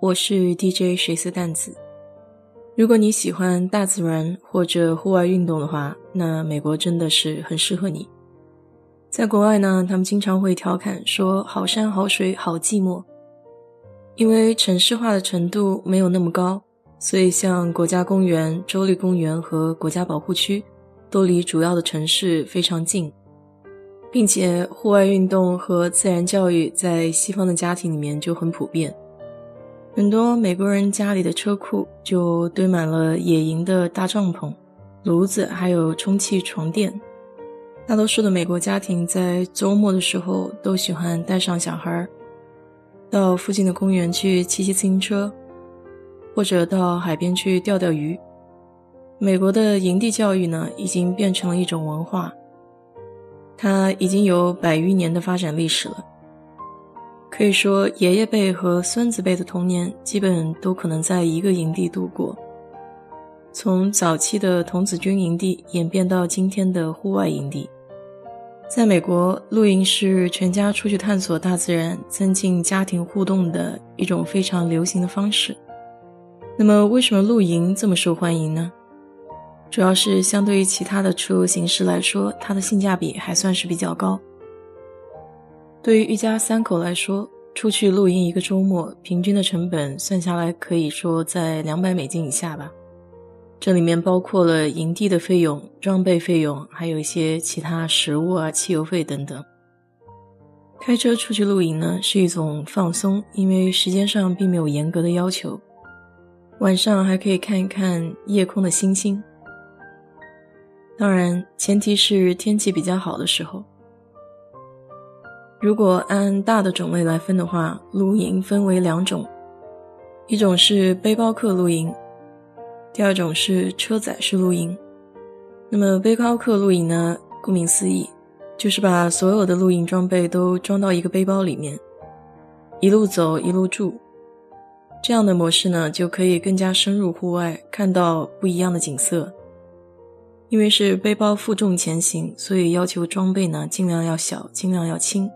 我是 DJ 水色淡子。如果你喜欢大自然或者户外运动的话，那美国真的是很适合你。在国外呢，他们经常会调侃说“好山好水好寂寞”，因为城市化的程度没有那么高，所以像国家公园、州立公园和国家保护区都离主要的城市非常近。并且，户外运动和自然教育在西方的家庭里面就很普遍。很多美国人家里的车库就堆满了野营的大帐篷、炉子，还有充气床垫。大多数的美国家庭在周末的时候都喜欢带上小孩，到附近的公园去骑骑自行车，或者到海边去钓钓鱼。美国的营地教育呢，已经变成了一种文化。它已经有百余年的发展历史了，可以说爷爷辈和孙子辈的童年基本都可能在一个营地度过。从早期的童子军营地演变到今天的户外营地，在美国，露营是全家出去探索大自然、增进家庭互动的一种非常流行的方式。那么，为什么露营这么受欢迎呢？主要是相对于其他的出游形式来说，它的性价比还算是比较高。对于一家三口来说，出去露营一个周末，平均的成本算下来可以说在两百美金以下吧。这里面包括了营地的费用、装备费用，还有一些其他食物啊、汽油费等等。开车出去露营呢，是一种放松，因为时间上并没有严格的要求，晚上还可以看一看夜空的星星。当然，前提是天气比较好的时候。如果按大的种类来分的话，露营分为两种，一种是背包客露营，第二种是车载式露营。那么背包客露营呢，顾名思义，就是把所有的露营装备都装到一个背包里面，一路走一路住。这样的模式呢，就可以更加深入户外，看到不一样的景色。因为是背包负重前行，所以要求装备呢尽量要小，尽量要轻。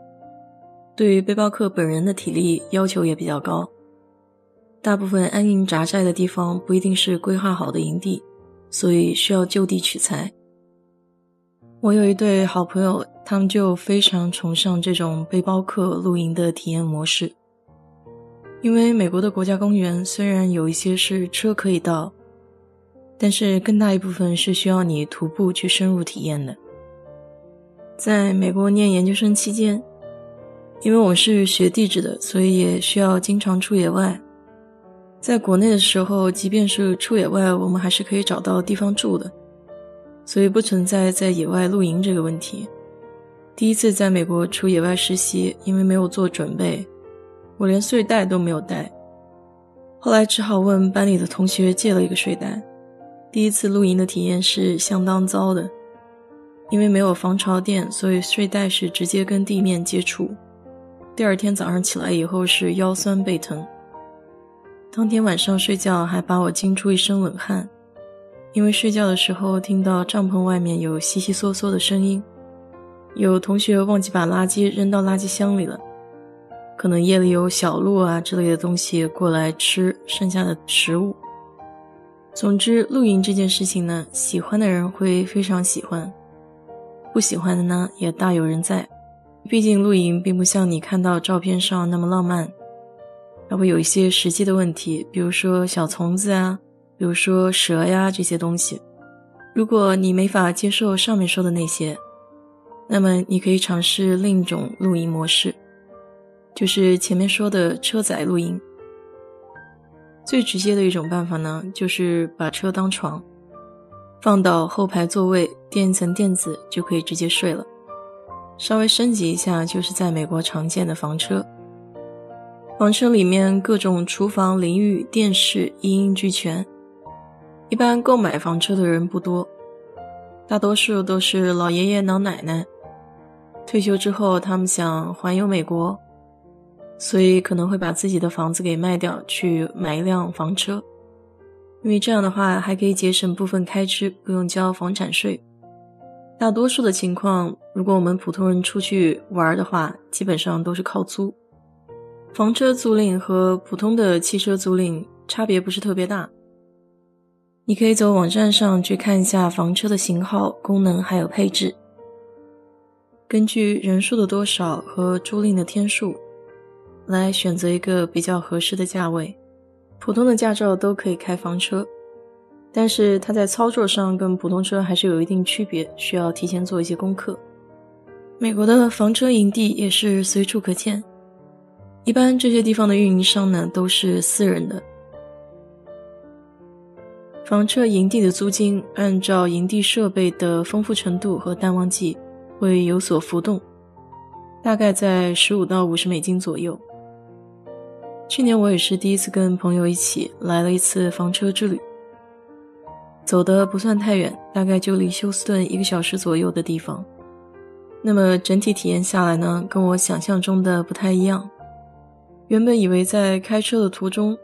对于背包客本人的体力要求也比较高。大部分安营扎寨的地方不一定是规划好的营地，所以需要就地取材。我有一对好朋友，他们就非常崇尚这种背包客露营的体验模式。因为美国的国家公园虽然有一些是车可以到。但是更大一部分是需要你徒步去深入体验的。在美国念研究生期间，因为我是学地质的，所以也需要经常出野外。在国内的时候，即便是出野外，我们还是可以找到地方住的，所以不存在在野外露营这个问题。第一次在美国出野外实习，因为没有做准备，我连睡袋都没有带，后来只好问班里的同学借了一个睡袋。第一次露营的体验是相当糟的，因为没有防潮垫，所以睡袋是直接跟地面接触。第二天早上起来以后是腰酸背疼。当天晚上睡觉还把我惊出一身冷汗，因为睡觉的时候听到帐篷外面有悉悉嗦嗦的声音，有同学忘记把垃圾扔到垃圾箱里了，可能夜里有小鹿啊之类的东西过来吃剩下的食物。总之，露营这件事情呢，喜欢的人会非常喜欢，不喜欢的呢也大有人在。毕竟露营并不像你看到照片上那么浪漫，还会有一些实际的问题，比如说小虫子啊，比如说蛇呀这些东西。如果你没法接受上面说的那些，那么你可以尝试另一种露营模式，就是前面说的车载露营。最直接的一种办法呢，就是把车当床，放到后排座位垫一层垫子就可以直接睡了。稍微升级一下，就是在美国常见的房车。房车里面各种厨房、淋浴、电视一应俱全。一般购买房车的人不多，大多数都是老爷爷老奶奶。退休之后，他们想环游美国，所以可能会把自己的房子给卖掉，去买一辆房车。因为这样的话，还可以节省部分开支，不用交房产税。大多数的情况，如果我们普通人出去玩的话，基本上都是靠租。房车租赁和普通的汽车租赁差别不是特别大。你可以走网站上去看一下房车的型号、功能还有配置。根据人数的多少和租赁的天数，来选择一个比较合适的价位。普通的驾照都可以开房车，但是它在操作上跟普通车还是有一定区别，需要提前做一些功课。美国的房车营地也是随处可见，一般这些地方的运营商呢都是私人的。房车营地的租金按照营地设备的丰富程度和淡旺季。会有所浮动，大概在十五到五十美金左右。去年我也是第一次跟朋友一起来了一次房车之旅，走的不算太远，大概就离休斯顿一个小时左右的地方。那么整体体验下来呢，跟我想象中的不太一样。原本以为在开车的途中，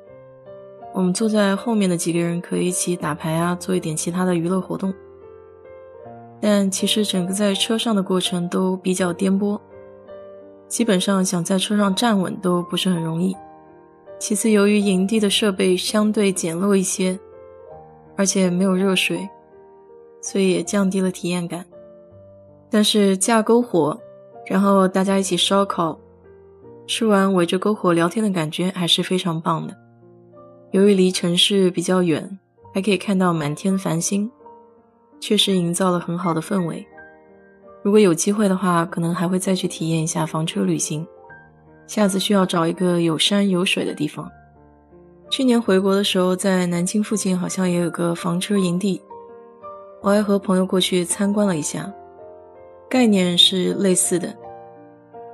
我们坐在后面的几个人可以一起打牌啊，做一点其他的娱乐活动。但其实整个在车上的过程都比较颠簸，基本上想在车上站稳都不是很容易。其次，由于营地的设备相对简陋一些，而且没有热水，所以也降低了体验感。但是架篝火，然后大家一起烧烤，吃完围着篝火聊天的感觉还是非常棒的。由于离城市比较远，还可以看到满天繁星。确实营造了很好的氛围。如果有机会的话，可能还会再去体验一下房车旅行。下次需要找一个有山有水的地方。去年回国的时候，在南京附近好像也有个房车营地，我还和朋友过去参观了一下。概念是类似的，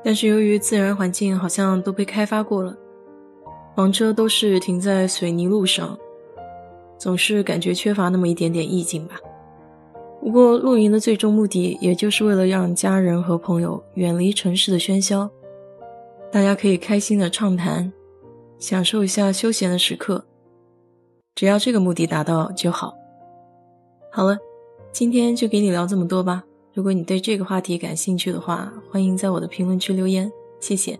但是由于自然环境好像都被开发过了，房车都是停在水泥路上，总是感觉缺乏那么一点点意境吧。不过，露营的最终目的，也就是为了让家人和朋友远离城市的喧嚣，大家可以开心的畅谈，享受一下休闲的时刻。只要这个目的达到就好。好了，今天就给你聊这么多吧。如果你对这个话题感兴趣的话，欢迎在我的评论区留言，谢谢。